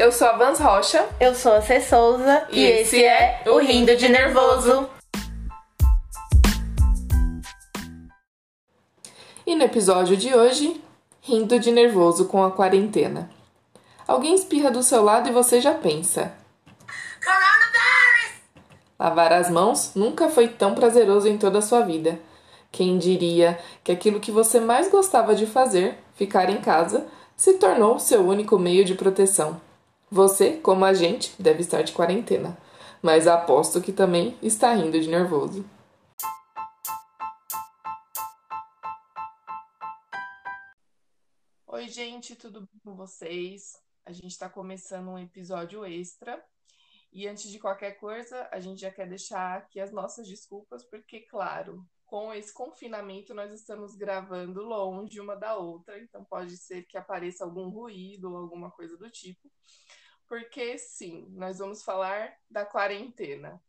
Eu sou a Vans Rocha. Eu sou a Cê Souza. E, esse é o Rindo de Nervoso. E no episódio de hoje, rindo de nervoso com a quarentena. Alguém espirra do seu lado e você já pensa. Coronavirus! Lavar as mãos nunca foi tão prazeroso em toda a sua vida. Quem diria que aquilo que você mais gostava de fazer, ficar em casa, se tornou seu único meio de proteção. Você, como a gente, deve estar de quarentena, mas aposto que também está rindo de nervoso. Oi, gente, tudo bem com vocês? A gente está começando um episódio extra. E antes de qualquer coisa, a gente já quer deixar aqui as nossas desculpas, porque, claro, com esse confinamento nós estamos gravando longe uma da outra, então pode ser que apareça algum ruído ou alguma coisa do tipo. Porque, sim, nós vamos falar da quarentena.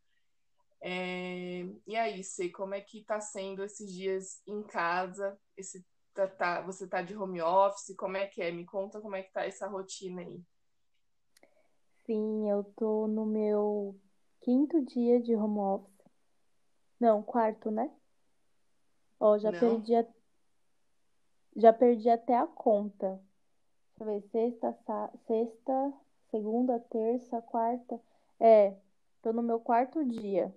É... E aí, Sei, como é que tá sendo esses dias em casa? Esse tá, tá, você tá de home office? Como é que é? Me conta como é que tá essa rotina aí. Sim, eu tô no meu quinto dia de home office. Não, quarto, né? Ó, já Não. perdi a... já perdi até a conta. Deixa eu ver, sexta, sa- sexta, segunda, terça, quarta. É, tô no meu quarto dia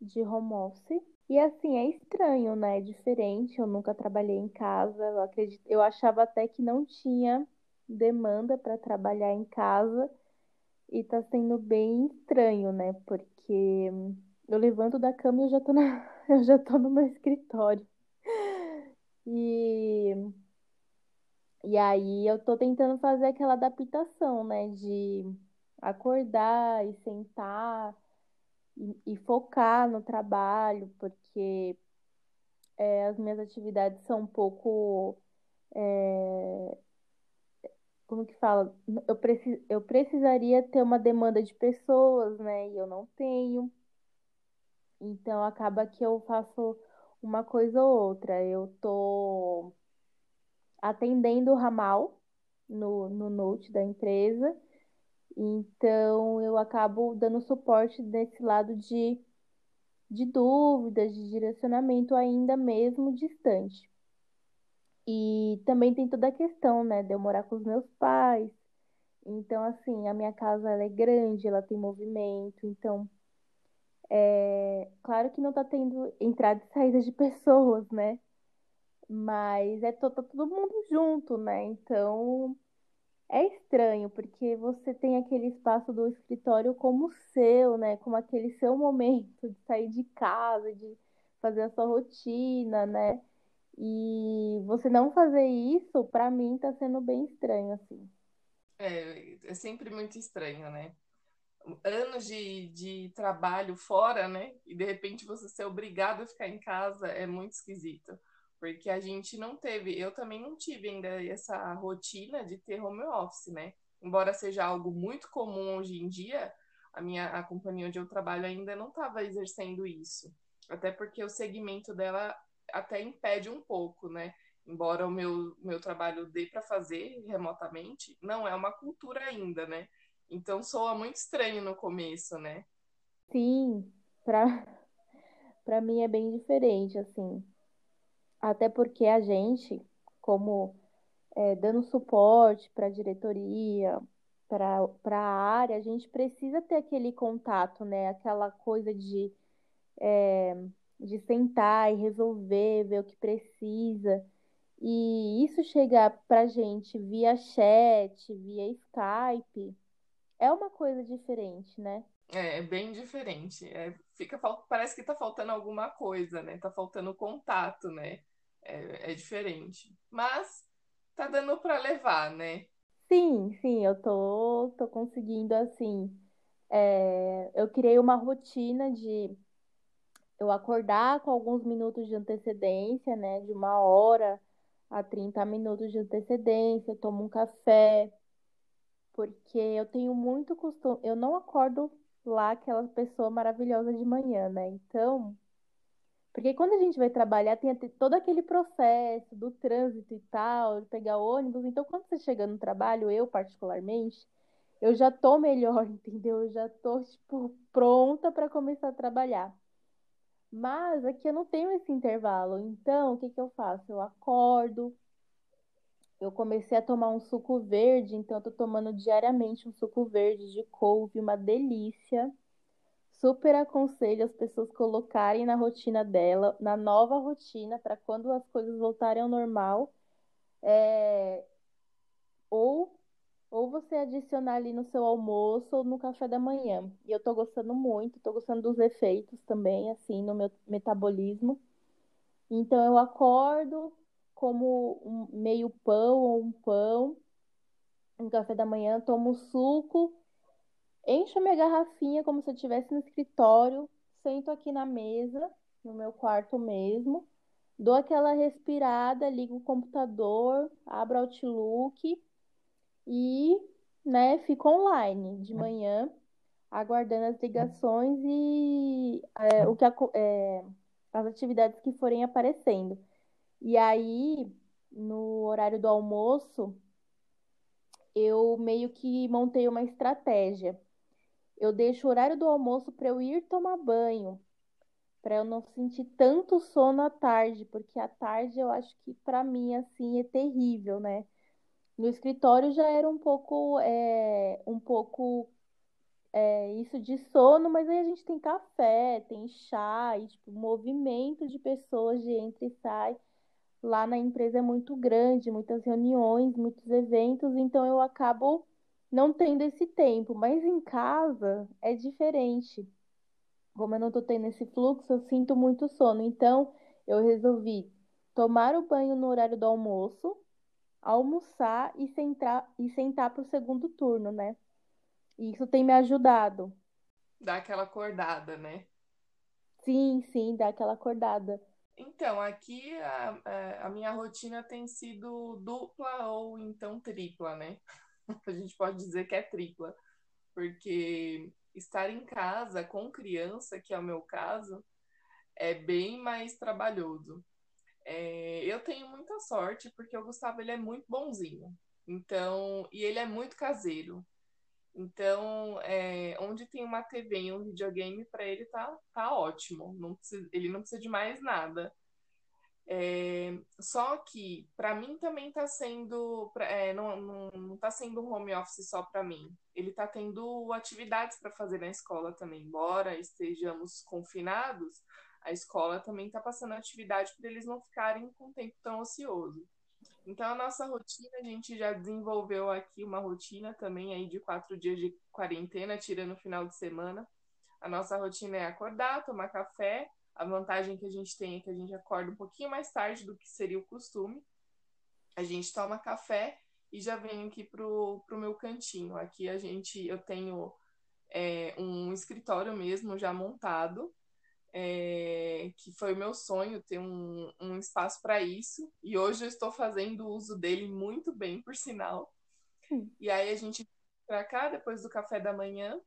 de home office. E assim, é estranho, né? É diferente. Eu nunca trabalhei em casa. Eu acredito, eu achava até que não tinha demanda para trabalhar em casa. E tá sendo bem estranho, né? Porque eu levanto da cama e eu já tô na, eu já tô no meu escritório. E, e aí eu tô tentando fazer aquela adaptação, né? De acordar e sentar e, e focar no trabalho, porque é, as minhas atividades são um pouco, é, como que fala? Eu, preci, eu precisaria ter uma demanda de pessoas, né? E eu não tenho. Então acaba que eu faço uma coisa ou outra. Eu tô atendendo o ramal no, no Note da empresa. Então eu acabo dando suporte desse lado de, de dúvidas, de direcionamento, ainda mesmo distante. E também tem toda a questão, né, de eu morar com os meus pais. Então, assim, a minha casa ela é grande, ela tem movimento, então é claro que não tá tendo entrada e saída de pessoas, né? Mas é tá todo mundo junto, né? Então é estranho, porque você tem aquele espaço do escritório como seu, né? Como aquele seu momento de sair de casa, de fazer a sua rotina, né? E você não fazer isso, pra mim, tá sendo bem estranho, assim. É, é sempre muito estranho, né? Anos de, de trabalho fora, né? E de repente você ser obrigado a ficar em casa é muito esquisito. Porque a gente não teve, eu também não tive ainda essa rotina de ter home office, né? Embora seja algo muito comum hoje em dia, a minha a companhia onde eu trabalho ainda não estava exercendo isso. Até porque o segmento dela até impede um pouco, né? Embora o meu, meu trabalho dê para fazer remotamente, não é uma cultura ainda, né? Então soa muito estranho no começo, né? Sim, pra, pra mim é bem diferente, assim. Até porque a gente, como é, dando suporte para a diretoria, para para a área, a gente precisa ter aquele contato, né? Aquela coisa de, é, de sentar e resolver, ver o que precisa. E isso chegar pra gente via chat, via Skype, é uma coisa diferente, né? É, é bem diferente. É, fica, parece que tá faltando alguma coisa, né? Tá faltando contato, né? É, é diferente. Mas tá dando para levar, né? Sim, sim, eu tô, tô conseguindo assim. é, eu criei uma rotina de eu acordar com alguns minutos de antecedência, né? De uma hora a 30 minutos de antecedência, tomo um café, porque eu tenho muito costume, eu não acordo lá aquela pessoa maravilhosa de manhã, né? Então, Porque quando a gente vai trabalhar, tem todo aquele processo do trânsito e tal, de pegar ônibus. Então, quando você chega no trabalho, eu particularmente, eu já tô melhor, entendeu? Eu já tô, tipo, pronta para começar a trabalhar. Mas aqui eu não tenho esse intervalo. Então, o que que eu faço? Eu acordo, eu comecei a tomar um suco verde, então eu tô tomando diariamente um suco verde de couve, uma delícia. Super aconselho as pessoas colocarem na rotina dela, na nova rotina, para quando as coisas voltarem ao normal. É... Ou, ou você adicionar ali no seu almoço ou no café da manhã. E eu tô gostando muito, tô gostando dos efeitos também, assim, no meu metabolismo. Então eu acordo, como um meio pão ou um pão, um café da manhã, tomo suco Encho minha garrafinha como se eu estivesse no escritório, sento aqui na mesa, no meu quarto mesmo, dou aquela respirada, ligo o computador, abro Outlook e, né, fico online de manhã, aguardando as ligações e é, o que é, as atividades que forem aparecendo. E aí, no horário do almoço, eu meio que montei uma estratégia eu deixo o horário do almoço para eu ir tomar banho, para eu não sentir tanto sono à tarde, porque à tarde eu acho que para mim assim é terrível, né? No escritório já era um pouco, é, um pouco é, isso de sono, mas aí a gente tem café, tem chá, e tipo, movimento de pessoas de entra e sai. Lá na empresa é muito grande, muitas reuniões, muitos eventos, então eu acabo não tendo esse tempo, mas em casa é diferente. Como eu não tô tendo esse fluxo, eu sinto muito sono. Então, eu resolvi tomar o banho no horário do almoço, almoçar e sentar e sentar para o segundo turno, né? E isso tem me ajudado. Dá aquela acordada, né? Sim, sim, dá aquela acordada. Então, aqui a, a minha rotina tem sido dupla ou então tripla, né? a gente pode dizer que é tripla, porque estar em casa com criança, que é o meu caso, é bem mais trabalhoso. É, eu tenho muita sorte porque o Gustavo ele é muito bonzinho, então e ele é muito caseiro. Então, é, onde tem uma TV e um videogame para ele tá, tá ótimo. Não precisa, ele não precisa de mais nada. É, só que para mim também está sendo é, não, não, não tá sendo um home office só para mim. Ele está tendo atividades para fazer na escola também, embora estejamos confinados, a escola também está passando atividade para eles não ficarem com tempo tão ocioso. Então a nossa rotina, a gente já desenvolveu aqui uma rotina também aí de quatro dias de quarentena, tirando o final de semana. A nossa rotina é acordar, tomar café, a vantagem que a gente tem é que a gente acorda um pouquinho mais tarde do que seria o costume. A gente toma café e já venho aqui pro, pro meu cantinho. Aqui a gente, eu tenho é, um escritório mesmo já montado, é, que foi o meu sonho ter um, um espaço para isso. E hoje eu estou fazendo uso dele muito bem, por sinal. Hum. E aí a gente para cá depois do café da manhã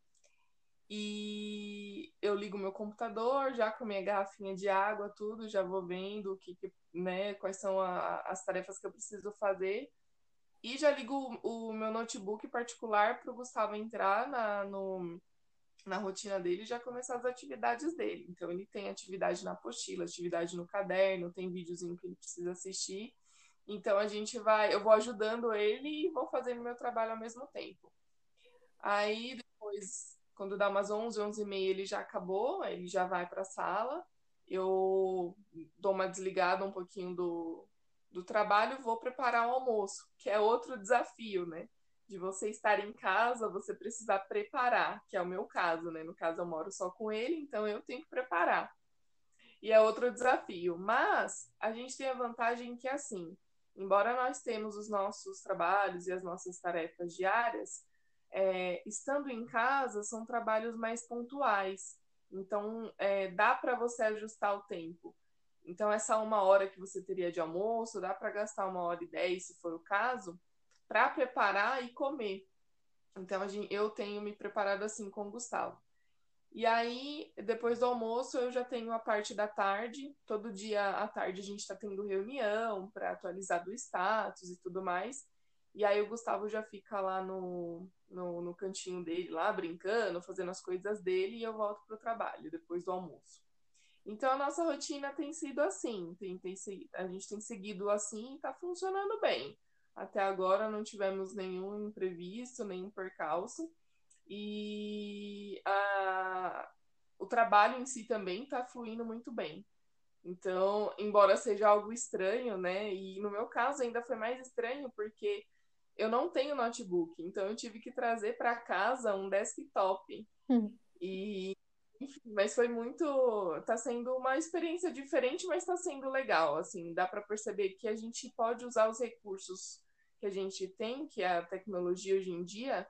e eu ligo meu computador, já com minha garrafinha de água, tudo, já vou vendo o que, que né, quais são a, as tarefas que eu preciso fazer. E já ligo o, o meu notebook particular para o Gustavo entrar na, no, na rotina dele já começar as atividades dele. Então ele tem atividade na apostila, atividade no caderno, tem videozinho que ele precisa assistir. Então a gente vai, eu vou ajudando ele e vou fazendo meu trabalho ao mesmo tempo. Aí depois quando dá umas 11, 11 e meia, ele já acabou, ele já vai para a sala. Eu dou uma desligada um pouquinho do, do trabalho, vou preparar o almoço, que é outro desafio, né? De você estar em casa, você precisar preparar, que é o meu caso, né? No caso, eu moro só com ele, então eu tenho que preparar. E é outro desafio. Mas a gente tem a vantagem que, assim, embora nós temos os nossos trabalhos e as nossas tarefas diárias, é, estando em casa, são trabalhos mais pontuais. Então, é, dá para você ajustar o tempo. Então, essa uma hora que você teria de almoço, dá para gastar uma hora e dez, se for o caso, para preparar e comer. Então, eu tenho me preparado assim com o Gustavo. E aí, depois do almoço, eu já tenho a parte da tarde. Todo dia à tarde a gente está tendo reunião para atualizar do status e tudo mais. E aí o Gustavo já fica lá no, no, no, cantinho dele, lá brincando, fazendo as coisas dele, e eu volto para o trabalho depois do almoço. Então a nossa rotina tem sido assim, tem, tem, a gente tem seguido assim e está funcionando bem. Até agora não tivemos nenhum imprevisto, nenhum percalço. E a, o trabalho em si também está fluindo muito bem. Então, embora seja algo estranho, né? E no meu caso ainda foi mais estranho porque eu não tenho notebook, então eu tive que trazer para casa um desktop. Hum. E enfim, mas foi muito, tá sendo uma experiência diferente, mas está sendo legal, assim, dá para perceber que a gente pode usar os recursos que a gente tem, que é a tecnologia hoje em dia,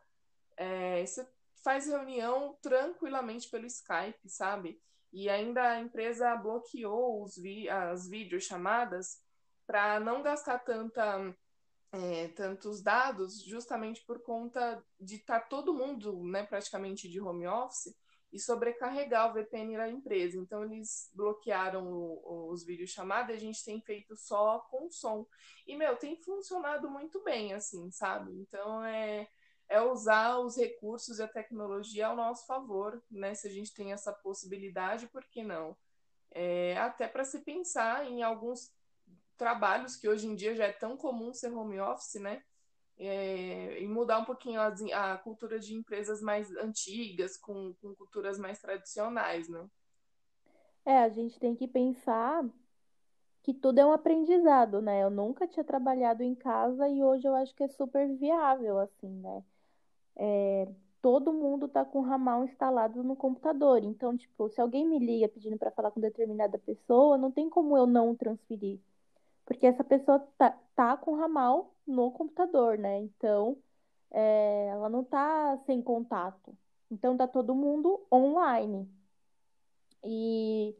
é, você faz reunião tranquilamente pelo Skype, sabe? E ainda a empresa bloqueou os vi as videochamadas para não gastar tanta, é, tantos dados, justamente por conta de estar tá todo mundo né, praticamente de home office e sobrecarregar o VPN da empresa. Então, eles bloquearam o, os videochamadas e a gente tem feito só com som. E, meu, tem funcionado muito bem, assim, sabe? Então, é, é usar os recursos e a tecnologia ao nosso favor, né? Se a gente tem essa possibilidade, por que não? É, até para se pensar em alguns trabalhos que hoje em dia já é tão comum ser home office, né? É, e mudar um pouquinho a, a, cultura de empresas mais antigas, com, com culturas mais tradicionais, né? É, a gente tem que pensar que tudo é um aprendizado, né? Eu nunca tinha trabalhado em casa e hoje eu acho que é super viável, assim, né? É, todo mundo tá com o ramal instalado no computador. Então, tipo, se alguém me liga pedindo para falar com determinada pessoa, não tem como eu não transferir. Porque essa pessoa tá, tá com o ramal no computador, né? Então, é, ela não tá sem contato. Então, tá todo mundo online. E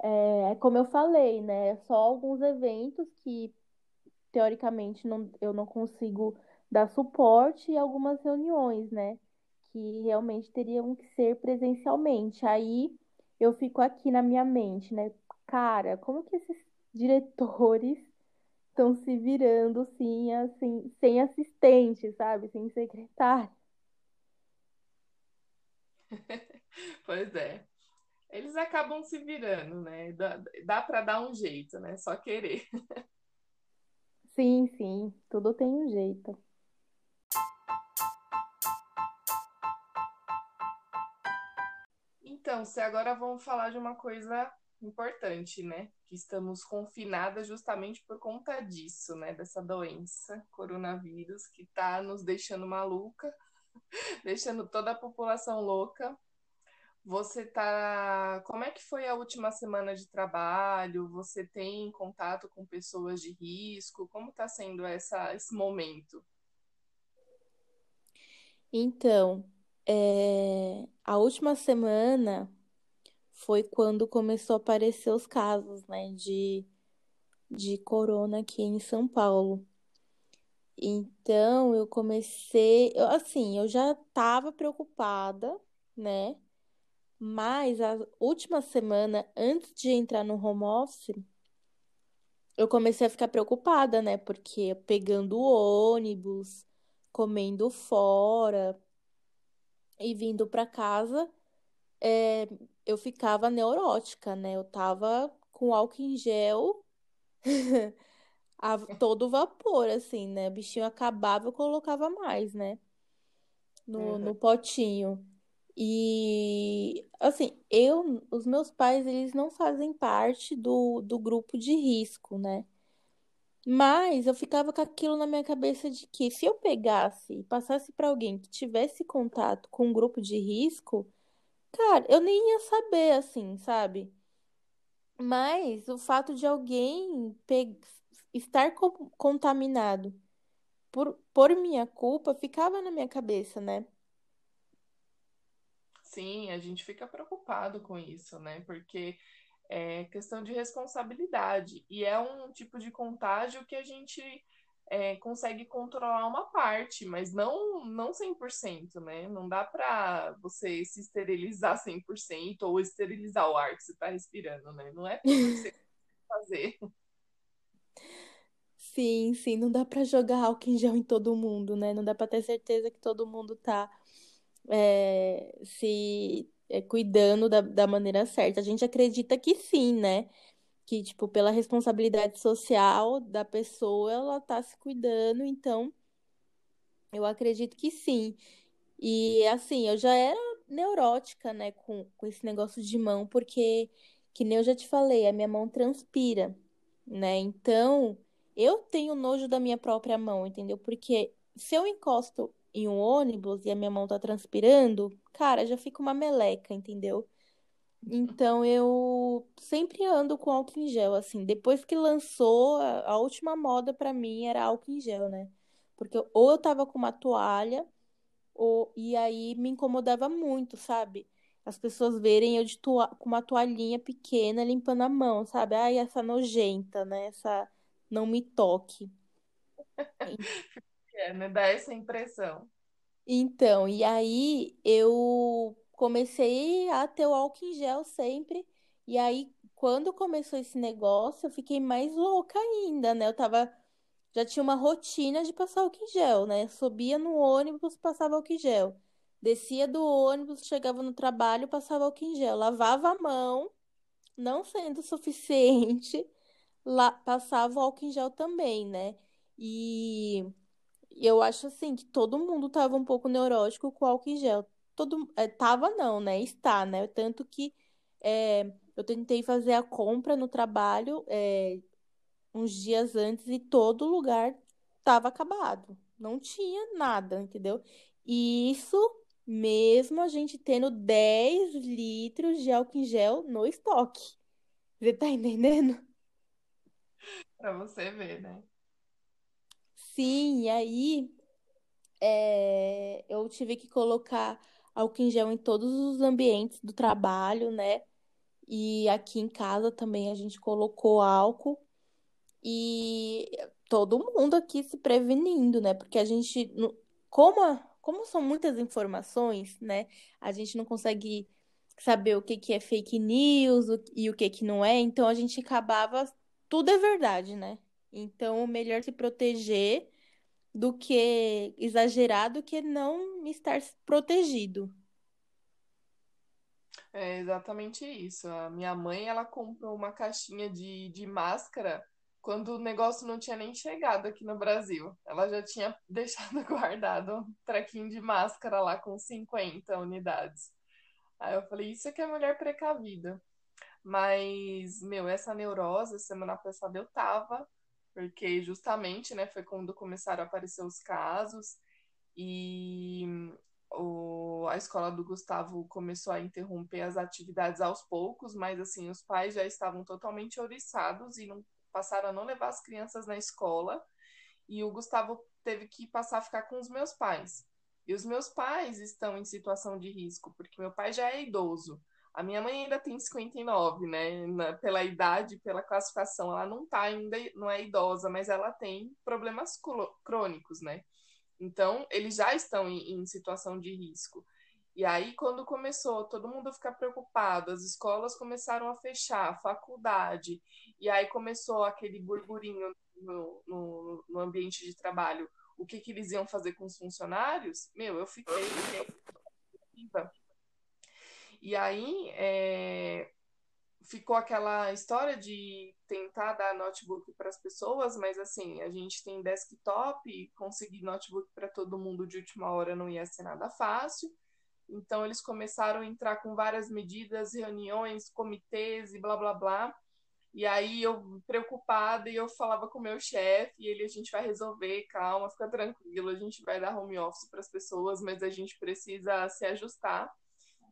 é, é como eu falei, né? Só alguns eventos que, teoricamente, não, eu não consigo dar suporte e algumas reuniões, né? Que realmente teriam que ser presencialmente. Aí eu fico aqui na minha mente, né? Cara, como que esses diretores estão se virando sim, assim, sem assistente, sabe? Sem secretário. pois é. Eles acabam se virando, né? Dá, dá para dar um jeito, né? Só querer. sim, sim. Tudo tem um jeito. Então, se agora vamos falar de uma coisa importante, né? Que estamos confinadas justamente por conta disso, né? Dessa doença, coronavírus, que tá nos deixando maluca, deixando toda a população louca. Você tá. Como é que foi a última semana de trabalho? Você tem contato com pessoas de risco? Como está sendo essa, esse momento? Então, é... a última semana foi quando começou a aparecer os casos, né, de, de corona aqui em São Paulo. Então, eu comecei, eu, assim, eu já estava preocupada, né? Mas a última semana, antes de entrar no home office, eu comecei a ficar preocupada, né? Porque pegando ônibus, comendo fora e vindo para casa, é, eu ficava neurótica, né? Eu tava com álcool em gel a todo vapor, assim, né? O bichinho acabava, eu colocava mais, né? No, uhum. no potinho. E, assim, eu, os meus pais, eles não fazem parte do, do grupo de risco, né? Mas eu ficava com aquilo na minha cabeça de que se eu pegasse e passasse para alguém que tivesse contato com um grupo de risco, Cara, eu nem ia saber, assim, sabe? Mas o fato de alguém pe... estar co- contaminado por, por minha culpa ficava na minha cabeça, né? Sim, a gente fica preocupado com isso, né? Porque é questão de responsabilidade. E é um tipo de contágio que a gente é, consegue controlar uma parte, mas não, não 100%, né? Não dá para você se esterilizar 100% ou esterilizar o ar que você está respirando, né? Não é tudo que você fazer. Sim, sim, não dá para jogar álcool em gel em todo mundo, né? Não dá para ter certeza que todo mundo tá é, se é, cuidando da, da maneira certa. A gente acredita que sim, né? Que, tipo, pela responsabilidade social da pessoa, ela tá se cuidando, então eu acredito que sim. E assim, eu já era neurótica, né, com, com esse negócio de mão, porque, que nem eu já te falei, a minha mão transpira, né? Então, eu tenho nojo da minha própria mão, entendeu? Porque se eu encosto em um ônibus e a minha mão tá transpirando, cara, já fica uma meleca, entendeu? Então eu sempre ando com álcool em gel, assim. Depois que lançou, a, a última moda para mim era álcool em gel, né? Porque ou eu tava com uma toalha, ou, e aí me incomodava muito, sabe? As pessoas verem eu de toa, com uma toalhinha pequena limpando a mão, sabe? Ai, essa nojenta, né? Essa não me toque. É, né? Dá essa impressão. Então, e aí eu comecei a ter o álcool em gel sempre. E aí, quando começou esse negócio, eu fiquei mais louca ainda, né? Eu tava. Já tinha uma rotina de passar álcool em gel, né? Subia no ônibus, passava álcool em gel. Descia do ônibus, chegava no trabalho, passava álcool em gel. Lavava a mão, não sendo suficiente, lá, passava o álcool em gel também, né? E eu acho assim que todo mundo tava um pouco neurótico com álcool em gel. Todo, é, tava não, né? Está, né? Tanto que é, eu tentei fazer a compra no trabalho é, uns dias antes e todo lugar tava acabado. Não tinha nada, entendeu? E isso mesmo a gente tendo 10 litros de álcool em gel no estoque. Você tá entendendo? Pra você ver, né? Sim, e aí é, eu tive que colocar álcool em gel em todos os ambientes do trabalho, né? E aqui em casa também a gente colocou álcool e todo mundo aqui se prevenindo, né? Porque a gente, como, como são muitas informações, né? A gente não consegue saber o que que é fake news e o que que não é, então a gente acabava tudo é verdade, né? Então, melhor se proteger do que exagerar do que não estar protegido. É exatamente isso. A minha mãe, ela comprou uma caixinha de, de máscara quando o negócio não tinha nem chegado aqui no Brasil. Ela já tinha deixado guardado um trequinho de máscara lá com 50 unidades. Aí eu falei, isso é que é mulher precavida. Mas, meu, essa neurose, semana passada eu tava, porque justamente, né, foi quando começaram a aparecer os casos e o, a escola do Gustavo começou a interromper as atividades aos poucos, mas assim, os pais já estavam totalmente oriçados e não passaram a não levar as crianças na escola. E o Gustavo teve que passar a ficar com os meus pais. E os meus pais estão em situação de risco, porque meu pai já é idoso. A minha mãe ainda tem 59, né? Na, pela idade, pela classificação, ela não tá ainda, não é idosa, mas ela tem problemas crônicos, né? Então, eles já estão em, em situação de risco. E aí, quando começou todo mundo a ficar preocupado, as escolas começaram a fechar, a faculdade, e aí começou aquele burburinho no, no, no ambiente de trabalho, o que, que eles iam fazer com os funcionários, meu, eu fiquei e aí é, ficou aquela história de tentar dar notebook para as pessoas, mas assim, a gente tem desktop, conseguir notebook para todo mundo de última hora não ia ser nada fácil. Então eles começaram a entrar com várias medidas, reuniões, comitês e blá blá blá. E aí eu preocupada e eu falava com o meu chefe, e ele a gente vai resolver, calma, fica tranquilo, a gente vai dar home office para as pessoas, mas a gente precisa se ajustar.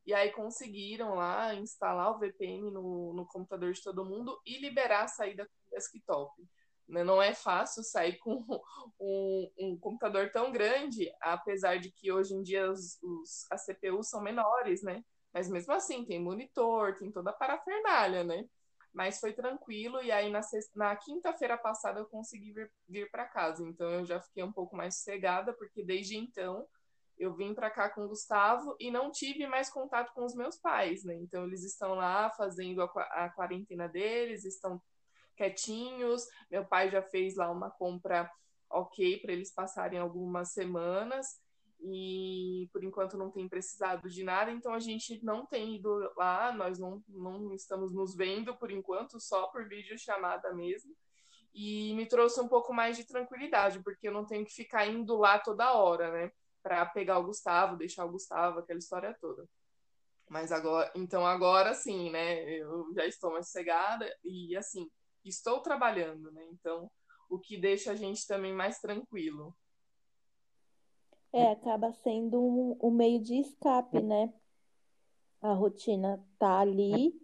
E aí conseguiram lá instalar o VPN no, no computador de todo mundo e liberar a saída com desktop. Né? Não é fácil sair com um, um, computador tão grande, apesar de que hoje em dia os, os, as CPUs são menores, né? Mas mesmo assim, tem monitor, tem toda a parafernália, né? mas foi tranquilo. E aí na, na quinta-feira passada eu consegui vir, vir para casa, então eu já fiquei um pouco mais sossegada, porque desde então eu vim para cá com o Gustavo e não tive mais contato com os meus pais, né? Então eles estão lá fazendo a, quarentena deles, estão quietinhos. Meu pai já fez lá uma compra ok para eles passarem algumas semanas e por enquanto não tem precisado de nada, então a gente não tem ido lá, nós não, não estamos nos vendo por enquanto, só por vídeo chamada mesmo. E me trouxe um pouco mais de tranquilidade, porque eu não tenho que ficar indo lá toda hora, né? Para pegar o Gustavo, deixar o Gustavo, aquela história toda. Mas agora, então agora sim, né? Eu já estou mais sossegada e assim, estou trabalhando, né? Então, o que deixa a gente também mais tranquilo. É, acaba sendo um, um meio de escape, né? A rotina tá ali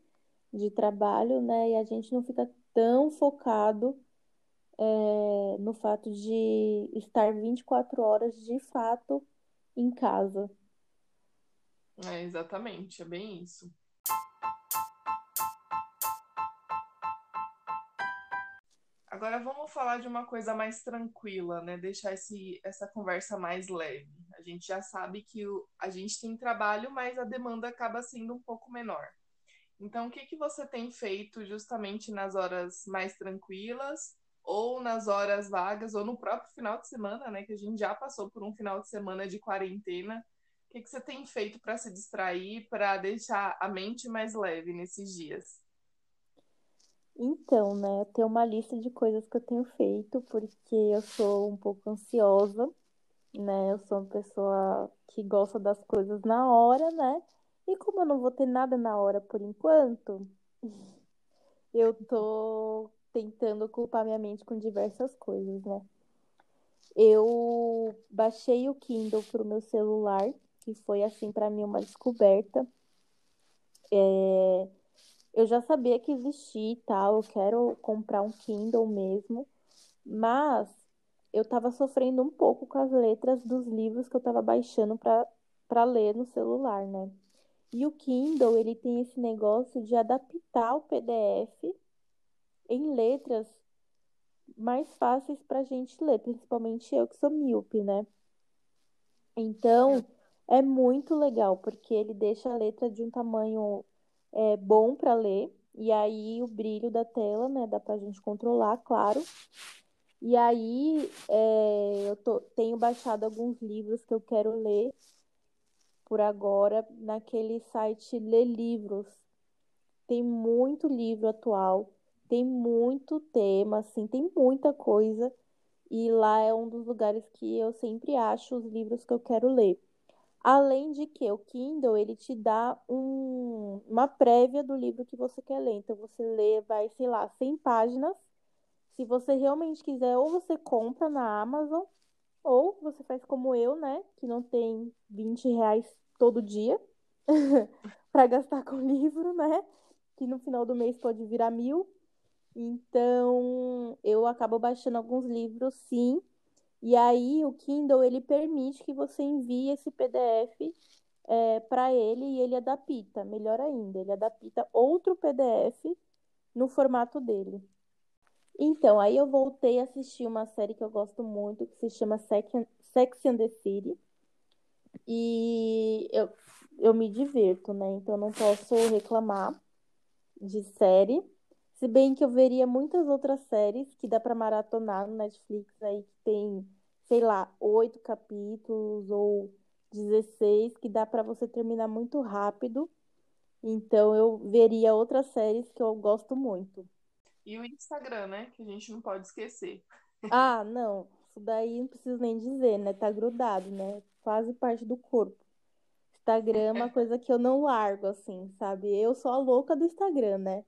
de trabalho, né? E a gente não fica tão focado é, no fato de estar 24 horas de fato em casa. É, exatamente, é bem isso. Agora vamos falar de uma coisa mais tranquila, né? Deixar esse, essa conversa mais leve. A gente já sabe que o, a gente tem trabalho, mas a demanda acaba sendo um pouco menor. Então, o que, que você tem feito justamente nas horas mais tranquilas, ou nas horas vagas, ou no próprio final de semana, né? Que a gente já passou por um final de semana de quarentena. O que, que você tem feito para se distrair, para deixar a mente mais leve nesses dias? Então, né, eu tenho uma lista de coisas que eu tenho feito, porque eu sou um pouco ansiosa, né? Eu sou uma pessoa que gosta das coisas na hora, né? E como eu não vou ter nada na hora por enquanto, eu tô tentando ocupar minha mente com diversas coisas, né? Eu baixei o Kindle pro meu celular, que foi assim para mim uma descoberta. É eu já sabia que existia e tal, eu quero comprar um Kindle mesmo, mas eu estava sofrendo um pouco com as letras dos livros que eu estava baixando para ler no celular, né? E o Kindle, ele tem esse negócio de adaptar o PDF em letras mais fáceis para a gente ler, principalmente eu que sou míope, né? Então, é muito legal, porque ele deixa a letra de um tamanho é bom para ler. E aí o brilho da tela, né, dá pra gente controlar, claro. E aí é, eu tô, tenho baixado alguns livros que eu quero ler por agora naquele site Lê Livros. Tem muito livro atual, tem muito tema, assim, tem muita coisa. E lá é um dos lugares que eu sempre acho os livros que eu quero ler. Além de que o Kindle, ele te dá um, uma prévia do livro que você quer ler. Então, você lê, vai, sei lá, 100 páginas. Se você realmente quiser, ou você compra na Amazon, ou você faz como eu, né? Que não tem 20 reais todo dia para gastar com livro, né? Que no final do mês pode virar mil. Então, eu acabo baixando alguns livros, sim, e aí o Kindle ele permite que você envie esse PDF é, para ele e ele adapta, melhor ainda, ele adapta outro PDF no formato dele. Então, aí eu voltei a assistir uma série que eu gosto muito, que se chama Sex and the City. E eu, eu me divirto, né? Então não posso reclamar de série. Se bem que eu veria muitas outras séries que dá para maratonar no Netflix aí, que tem, sei lá, oito capítulos ou 16, que dá para você terminar muito rápido. Então eu veria outras séries que eu gosto muito. E o Instagram, né? Que a gente não pode esquecer. Ah, não. Isso daí não preciso nem dizer, né? Tá grudado, né? Quase parte do corpo. Instagram é uma coisa que eu não largo, assim, sabe? Eu sou a louca do Instagram, né?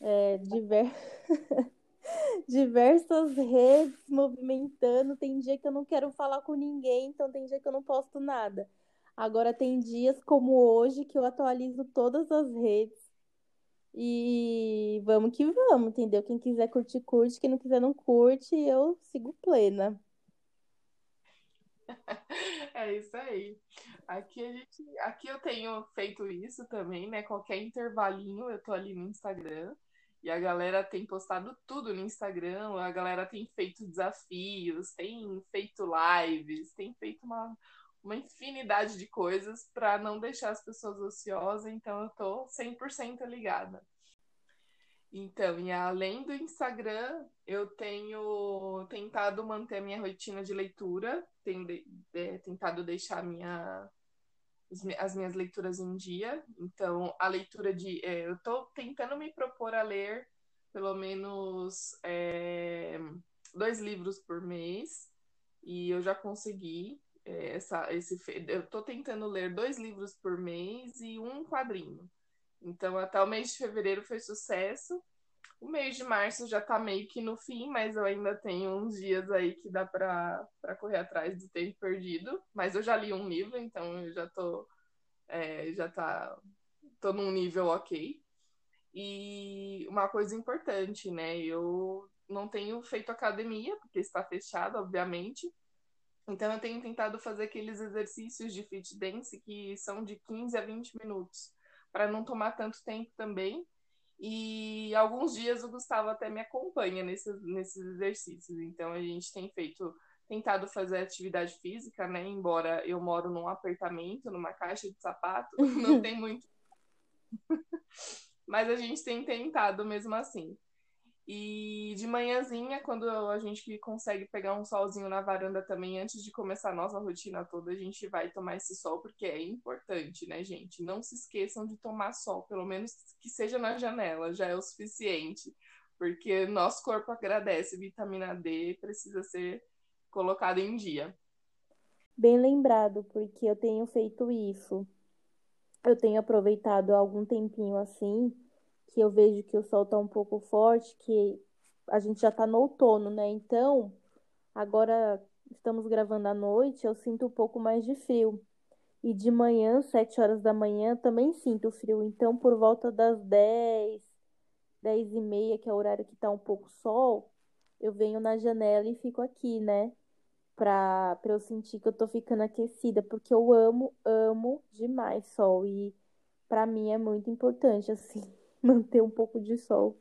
É, diver... diversas redes movimentando. Tem dia que eu não quero falar com ninguém, então tem dia que eu não posto nada. Agora tem dias como hoje que eu atualizo todas as redes. E vamos que vamos, entendeu? Quem quiser curtir, curte. Quem não quiser, não curte. Eu sigo plena. É isso aí. Aqui a gente, aqui eu tenho feito isso também, né? Qualquer intervalinho eu tô ali no Instagram. E a galera tem postado tudo no Instagram, a galera tem feito desafios, tem feito lives, tem feito uma, uma infinidade de coisas para não deixar as pessoas ociosas, então eu tô 100% ligada. Então, e além do Instagram, eu tenho tentado manter a minha rotina de leitura, tenho de, de, tentado deixar minha, as minhas leituras em dia. Então, a leitura de. É, eu estou tentando me propor a ler pelo menos é, dois livros por mês, e eu já consegui. É, essa, esse, eu estou tentando ler dois livros por mês e um quadrinho. Então, até o mês de fevereiro foi sucesso. O mês de março já tá meio que no fim, mas eu ainda tenho uns dias aí que dá para correr atrás do tempo perdido. Mas eu já li um livro, então eu já tô. É, já tá. tô num nível ok. E uma coisa importante, né? Eu não tenho feito academia, porque está fechado, obviamente. Então eu tenho tentado fazer aqueles exercícios de fit dance que são de 15 a 20 minutos, para não tomar tanto tempo também e alguns dias o Gustavo até me acompanha nesses, nesses exercícios. Então a gente tem feito, tentado fazer atividade física, né? Embora eu moro num apartamento, numa caixa de sapato, não tem muito. Mas a gente tem tentado mesmo assim. E de manhãzinha, quando a gente consegue pegar um solzinho na varanda também, antes de começar a nossa rotina toda, a gente vai tomar esse sol, porque é importante, né, gente? Não se esqueçam de tomar sol, pelo menos que seja na janela, já é o suficiente. Porque nosso corpo agradece, vitamina D precisa ser colocada em dia. Bem lembrado, porque eu tenho feito isso. Eu tenho aproveitado algum tempinho assim que eu vejo que o sol está um pouco forte, que a gente já está no outono, né? Então, agora estamos gravando à noite, eu sinto um pouco mais de frio. E de manhã, 7 horas da manhã, também sinto frio. Então, por volta das 10, 10 e meia, que é o horário que está um pouco sol, eu venho na janela e fico aqui, né? Pra, pra eu sentir que eu tô ficando aquecida, porque eu amo, amo demais sol. E para mim é muito importante, assim. manter um pouco de sol.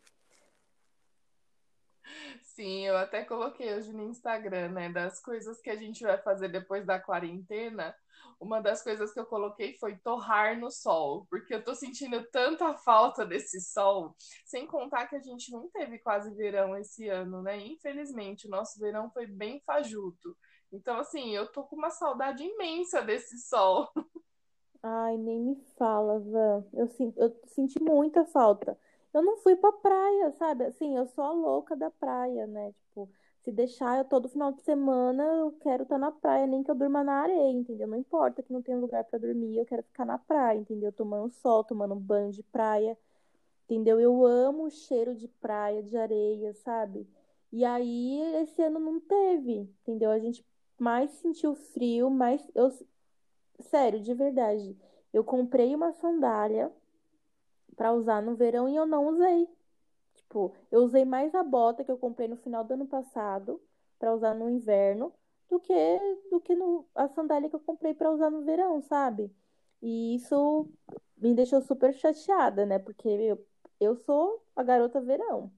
Sim, eu até coloquei hoje no Instagram, né, das coisas que a gente vai fazer depois da quarentena. Uma das coisas que eu coloquei foi torrar no sol, porque eu tô sentindo tanta falta desse sol, sem contar que a gente não teve quase verão esse ano, né? Infelizmente, o nosso verão foi bem fajuto. Então, assim, eu tô com uma saudade imensa desse sol. Ai, nem me fala, Van. Eu, eu senti muita falta. Eu não fui pra praia, sabe? Assim, eu sou a louca da praia, né? Tipo, se deixar, eu todo final de semana eu quero estar tá na praia, nem que eu durma na areia, entendeu? Não importa que não tenha lugar para dormir, eu quero ficar na praia, entendeu? Tomando sol, tomando banho de praia, entendeu? Eu amo o cheiro de praia, de areia, sabe? E aí, esse ano não teve, entendeu? A gente mais sentiu frio, mais eu Sério, de verdade. Eu comprei uma sandália para usar no verão e eu não usei. Tipo, eu usei mais a bota que eu comprei no final do ano passado para usar no inverno do que do que no, a sandália que eu comprei para usar no verão, sabe? E isso me deixou super chateada, né? Porque eu, eu sou a garota verão.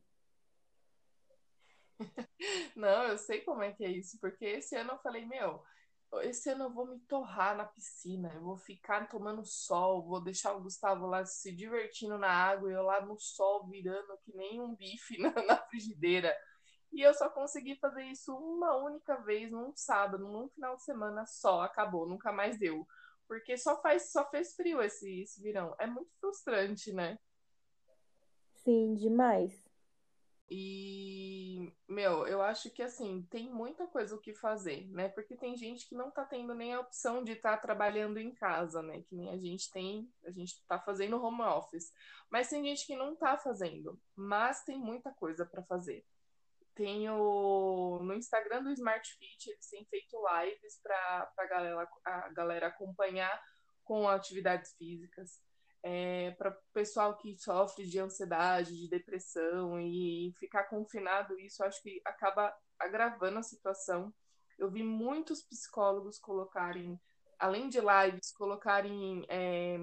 Não, eu sei como é que é isso, porque esse ano eu falei, meu, esse ano eu vou me torrar na piscina, eu vou ficar tomando sol, vou deixar o Gustavo lá se divertindo na água e eu lá no sol virando que nem um bife na, na frigideira. E eu só consegui fazer isso uma única vez, num sábado, num final de semana só, acabou, nunca mais deu. Porque só faz, só fez frio esse, esse virão. É muito frustrante, né? Sim, demais. E, meu, eu acho que assim, tem muita coisa o que fazer, né? Porque tem gente que não tá tendo nem a opção de estar tá trabalhando em casa, né? Que nem a gente tem, a gente tá fazendo home office. Mas tem gente que não tá fazendo, mas tem muita coisa para fazer. Tenho no Instagram do Smart Fit, eles têm feito lives para a galera, a galera acompanhar com atividades físicas é, para o pessoal que sofre de ansiedade, de depressão e ficar confinado, isso acho que acaba agravando a situação. Eu vi muitos psicólogos colocarem, além de lives, colocarem é,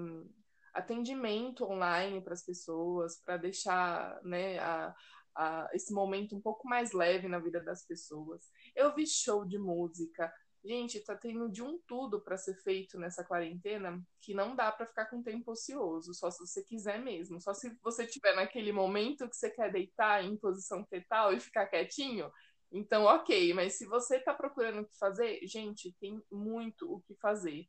atendimento online para as pessoas, para deixar né, a, a, esse momento um pouco mais leve na vida das pessoas. Eu vi show de música. Gente, tá tendo de um tudo para ser feito nessa quarentena que não dá para ficar com tempo ocioso, só se você quiser mesmo. Só se você tiver naquele momento que você quer deitar em posição fetal e ficar quietinho, então ok. Mas se você tá procurando o que fazer, gente, tem muito o que fazer.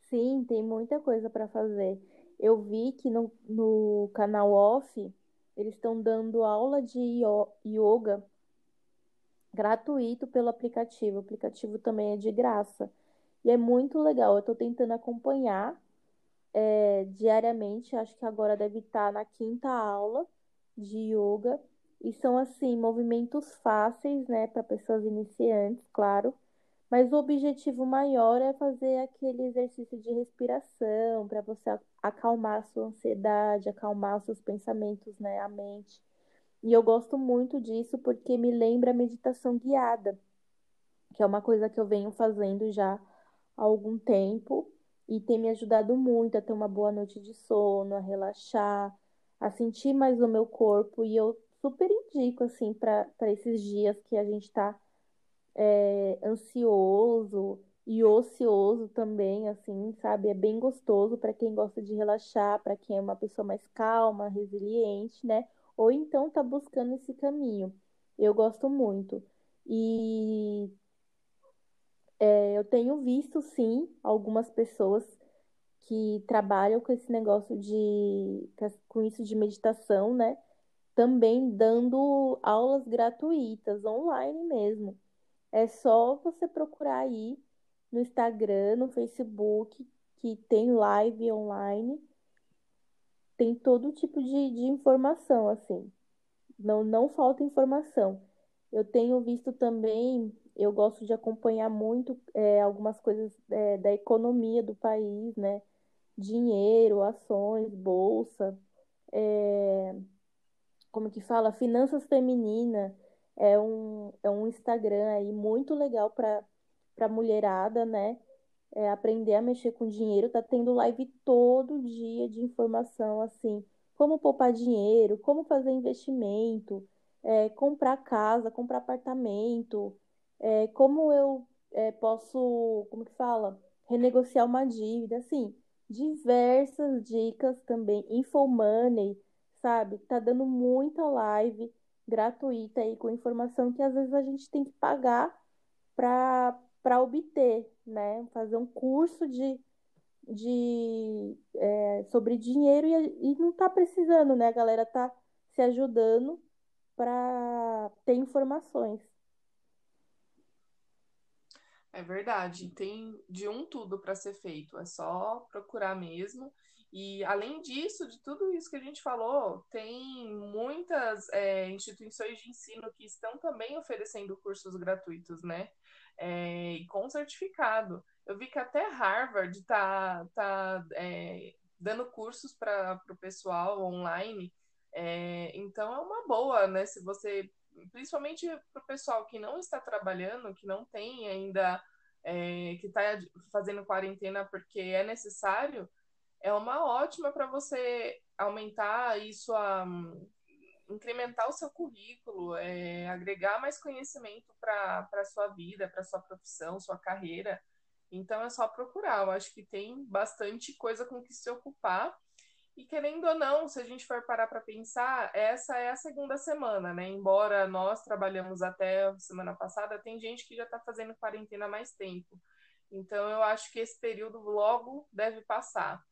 Sim, tem muita coisa para fazer. Eu vi que no, no canal off eles estão dando aula de yoga gratuito pelo aplicativo. O aplicativo também é de graça. E é muito legal. Eu estou tentando acompanhar é, diariamente. Acho que agora deve estar na quinta aula de yoga. E são, assim, movimentos fáceis, né, para pessoas iniciantes, claro. Mas o objetivo maior é fazer aquele exercício de respiração para você acalmar a sua ansiedade, acalmar os seus pensamentos, né, a mente. E eu gosto muito disso porque me lembra a meditação guiada, que é uma coisa que eu venho fazendo já há algum tempo e tem me ajudado muito a ter uma boa noite de sono, a relaxar, a sentir mais o meu corpo. E eu super indico, assim, para esses dias que a gente está é, ansioso e ocioso também, assim, sabe? É bem gostoso para quem gosta de relaxar, para quem é uma pessoa mais calma, resiliente, né? Ou então tá buscando esse caminho. Eu gosto muito. E é, eu tenho visto, sim, algumas pessoas que trabalham com esse negócio de com isso de meditação, né? Também dando aulas gratuitas online mesmo. É só você procurar aí no Instagram, no Facebook, que tem live online. Tem todo tipo de, de informação, assim. Não, não falta informação. Eu tenho visto também, eu gosto de acompanhar muito é, algumas coisas é, da economia do país, né? Dinheiro, ações, bolsa, é, como que fala? Finanças femininas é um, é um Instagram aí muito legal para mulherada, né? É, aprender a mexer com dinheiro. Tá tendo live todo dia de informação assim, como poupar dinheiro, como fazer investimento, é, comprar casa, comprar apartamento, é, como eu é, posso, como que fala, renegociar uma dívida, assim, diversas dicas também, infomoney, sabe? Tá dando muita live gratuita aí com informação que às vezes a gente tem que pagar para obter, né? Fazer um curso de, de é, sobre dinheiro e, e não está precisando, né? A galera está se ajudando para ter informações. É verdade, tem de um tudo para ser feito, é só procurar mesmo. E além disso, de tudo isso que a gente falou, tem muitas é, instituições de ensino que estão também oferecendo cursos gratuitos, né? É, e com certificado. Eu vi que até Harvard está tá, é, dando cursos para o pessoal online. É, então é uma boa, né? Se você, principalmente para o pessoal que não está trabalhando, que não tem ainda, é, que está fazendo quarentena porque é necessário é uma ótima para você aumentar isso, a, incrementar o seu currículo, é, agregar mais conhecimento para a sua vida, para sua profissão, sua carreira. Então é só procurar. Eu acho que tem bastante coisa com que se ocupar. E querendo ou não, se a gente for parar para pensar, essa é a segunda semana, né? Embora nós trabalhamos até a semana passada, tem gente que já está fazendo quarentena há mais tempo. Então eu acho que esse período logo deve passar.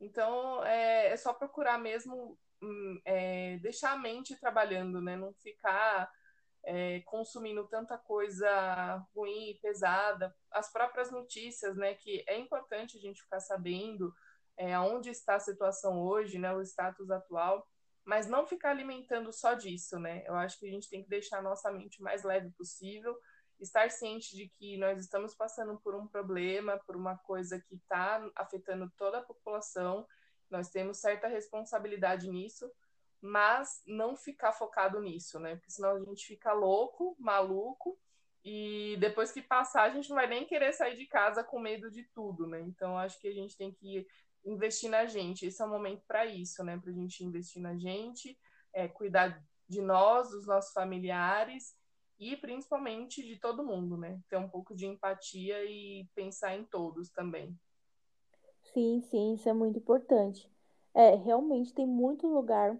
Então, é, é só procurar mesmo é, deixar a mente trabalhando, né? Não ficar é, consumindo tanta coisa ruim e pesada. As próprias notícias, né? Que é importante a gente ficar sabendo é, aonde está a situação hoje, né? O status atual. Mas não ficar alimentando só disso, né? Eu acho que a gente tem que deixar a nossa mente o mais leve possível estar ciente de que nós estamos passando por um problema, por uma coisa que está afetando toda a população, nós temos certa responsabilidade nisso, mas não ficar focado nisso, né? Porque senão a gente fica louco, maluco, e depois que passar, a gente não vai nem querer sair de casa com medo de tudo, né? Então acho que a gente tem que investir na gente. Esse é o momento para isso, né? Para a gente investir na gente, é, cuidar de nós, dos nossos familiares e principalmente de todo mundo, né? Ter um pouco de empatia e pensar em todos também. Sim, sim, isso é muito importante. É, realmente tem muito lugar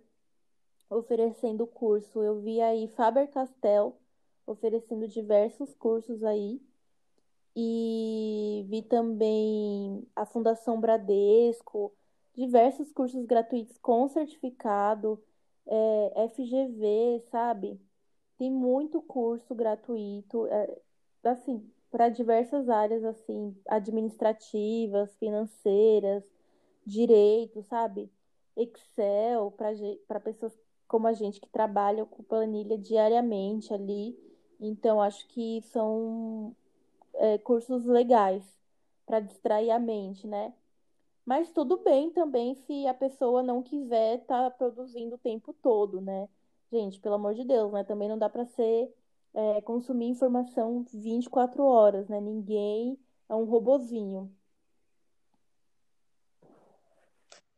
oferecendo curso. Eu vi aí Faber-Castell oferecendo diversos cursos aí. E vi também a Fundação Bradesco, diversos cursos gratuitos com certificado, é, FGV, sabe? Tem muito curso gratuito, é, assim, para diversas áreas, assim, administrativas, financeiras, direito, sabe? Excel, para pessoas como a gente que trabalha com planilha diariamente ali. Então, acho que são é, cursos legais para distrair a mente, né? Mas tudo bem também se a pessoa não quiser estar tá produzindo o tempo todo, né? Gente, pelo amor de Deus, né? Também não dá para ser é, consumir informação 24 horas, né? Ninguém é um robozinho.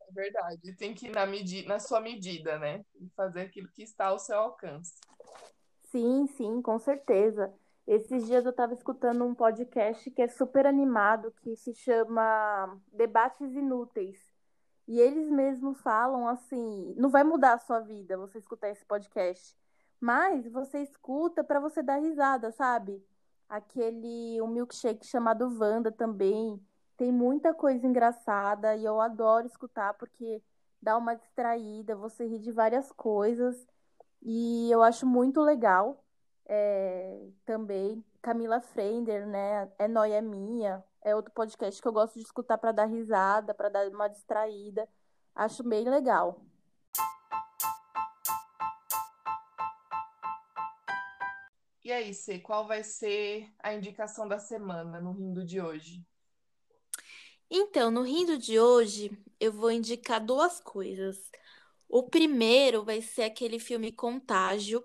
É verdade. Tem que ir na, medi na sua medida, né? Fazer aquilo que está ao seu alcance. Sim, sim, com certeza. Esses dias eu estava escutando um podcast que é super animado, que se chama Debates Inúteis. E eles mesmos falam assim: não vai mudar a sua vida você escutar esse podcast, mas você escuta para você dar risada, sabe? Aquele um milkshake chamado Wanda também tem muita coisa engraçada e eu adoro escutar porque dá uma distraída, você ri de várias coisas e eu acho muito legal é, também. Camila Frender, né? É Noia Minha. É outro podcast que eu gosto de escutar para dar risada, para dar uma distraída. Acho bem legal. E aí, Cê, qual vai ser a indicação da semana no Rindo de hoje? Então, no Rindo de hoje, eu vou indicar duas coisas. O primeiro vai ser aquele filme Contágio,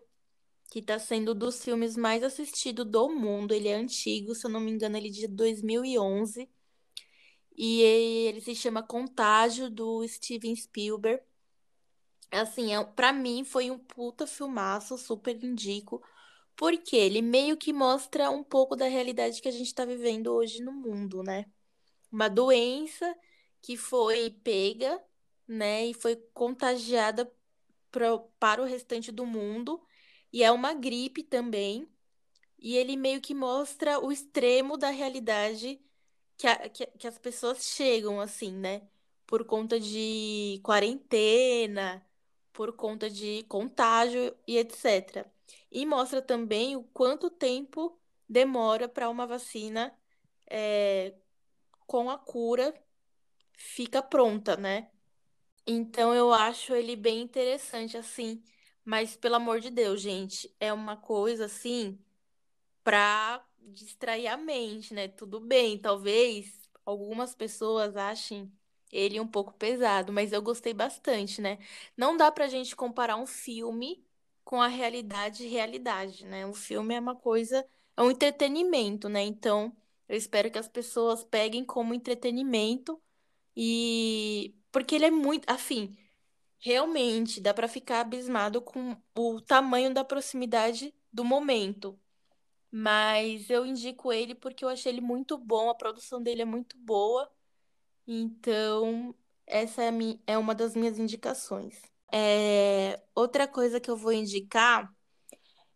que está sendo dos filmes mais assistidos do mundo. Ele é antigo, se eu não me engano, ele é de 2011. E ele se chama Contágio, do Steven Spielberg. Assim, é, para mim foi um puta filmaço, super indico, porque ele meio que mostra um pouco da realidade que a gente está vivendo hoje no mundo, né? Uma doença que foi pega, né, e foi contagiada para o restante do mundo e é uma gripe também. E ele meio que mostra o extremo da realidade que, a, que, que as pessoas chegam, assim, né? Por conta de quarentena, por conta de contágio e etc. E mostra também o quanto tempo demora para uma vacina é, com a cura fica pronta, né? Então eu acho ele bem interessante, assim, mas, pelo amor de Deus, gente, é uma coisa assim pra distrair a mente, né? Tudo bem, talvez algumas pessoas achem ele um pouco pesado, mas eu gostei bastante, né? Não dá pra gente comparar um filme com a realidade realidade, né? Um filme é uma coisa, é um entretenimento, né? Então, eu espero que as pessoas peguem como entretenimento e porque ele é muito, afim, realmente dá para ficar abismado com o tamanho da proximidade do momento. Mas eu indico ele porque eu achei ele muito bom, a produção dele é muito boa. Então, essa é, minha, é uma das minhas indicações. É, outra coisa que eu vou indicar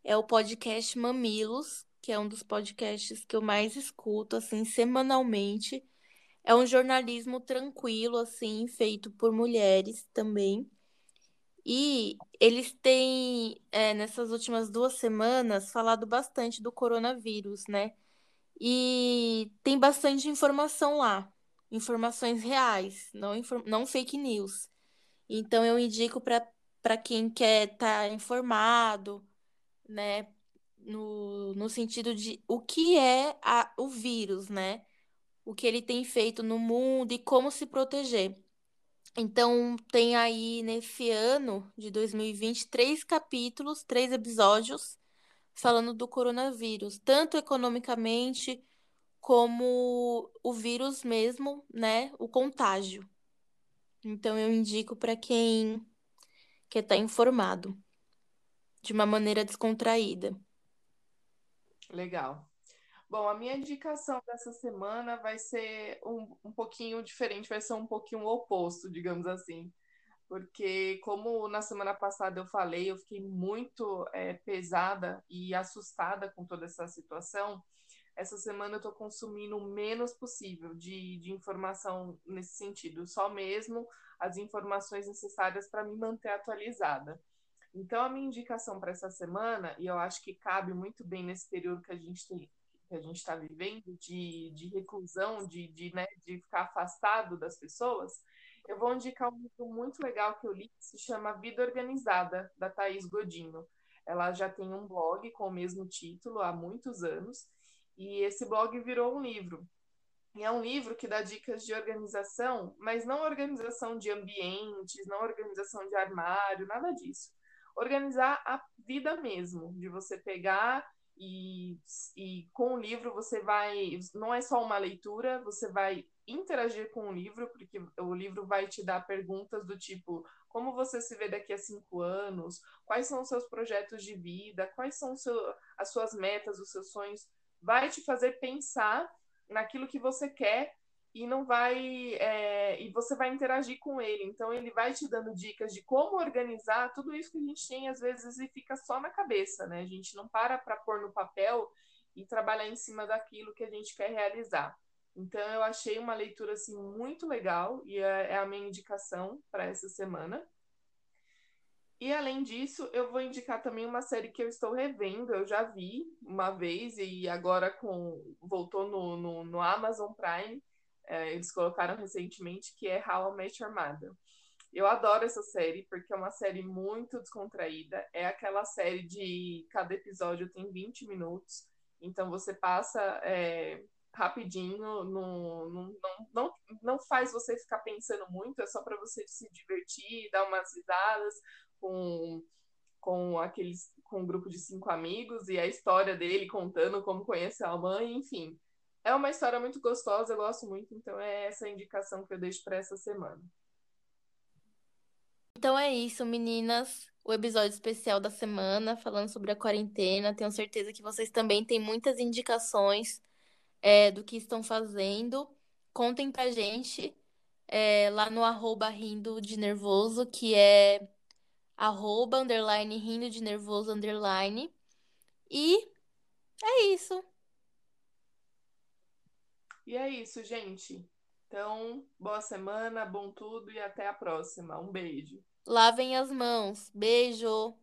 é o podcast Mamilos, que é um dos podcasts que eu mais escuto, assim, semanalmente. É um jornalismo tranquilo, assim, feito por mulheres também. E eles têm, é, nessas últimas duas semanas, falado bastante do coronavírus, né? E tem bastante informação lá, informações reais, não, não fake news. Então eu indico para quem quer estar tá informado, né? No, no sentido de o que é a, o vírus, né? o que ele tem feito no mundo e como se proteger. Então, tem aí nesse ano de 2020 três capítulos, três episódios falando do coronavírus, tanto economicamente como o vírus mesmo, né? O contágio. Então eu indico para quem quer estar tá informado de uma maneira descontraída. Legal. Bom, a minha indicação dessa semana vai ser um, um pouquinho diferente, vai ser um pouquinho oposto, digamos assim. Porque, como na semana passada eu falei, eu fiquei muito é, pesada e assustada com toda essa situação. Essa semana eu estou consumindo o menos possível de, de informação nesse sentido, só mesmo as informações necessárias para me manter atualizada. Então, a minha indicação para essa semana, e eu acho que cabe muito bem nesse período que a gente tem, que a gente está vivendo, de, de reclusão, de, de, né, de ficar afastado das pessoas, eu vou indicar um livro muito legal que eu li, que se chama Vida Organizada, da Thaís Godinho. Ela já tem um blog com o mesmo título há muitos anos, e esse blog virou um livro. E é um livro que dá dicas de organização, mas não organização de ambientes, não organização de armário, nada disso. Organizar a vida mesmo, de você pegar e, e com o livro você vai. Não é só uma leitura, você vai interagir com o livro, porque o livro vai te dar perguntas do tipo: como você se vê daqui a cinco anos? Quais são os seus projetos de vida? Quais são seu, as suas metas, os seus sonhos? Vai te fazer pensar naquilo que você quer e não vai é, e você vai interagir com ele. Então ele vai te dando dicas de como organizar tudo isso que a gente tem às vezes e fica só na cabeça, né? A gente não para para pôr no papel e trabalhar em cima daquilo que a gente quer realizar. Então eu achei uma leitura assim muito legal e é, é a minha indicação para essa semana. E além disso, eu vou indicar também uma série que eu estou revendo. Eu já vi uma vez e agora com voltou no, no, no Amazon Prime. É, eles colocaram recentemente que é How I Met Your Mother. Eu adoro essa série porque é uma série muito descontraída. É aquela série de cada episódio tem 20 minutos. Então você passa é, rapidinho, não, não, não, faz você ficar pensando muito, é só para você se divertir, dar umas risadas com, com aqueles com um grupo de cinco amigos e a história dele contando como conheceu a mãe, enfim. É uma história muito gostosa, eu gosto muito, então é essa indicação que eu deixo para essa semana. Então é isso, meninas. O episódio especial da semana, falando sobre a quarentena. Tenho certeza que vocês também têm muitas indicações é, do que estão fazendo. Contem pra gente é, lá no arroba rindo de nervoso, que é arroba, underline, rindo de nervoso, underline. E é isso. E é isso, gente. Então, boa semana, bom tudo e até a próxima. Um beijo. Lavem as mãos. Beijo.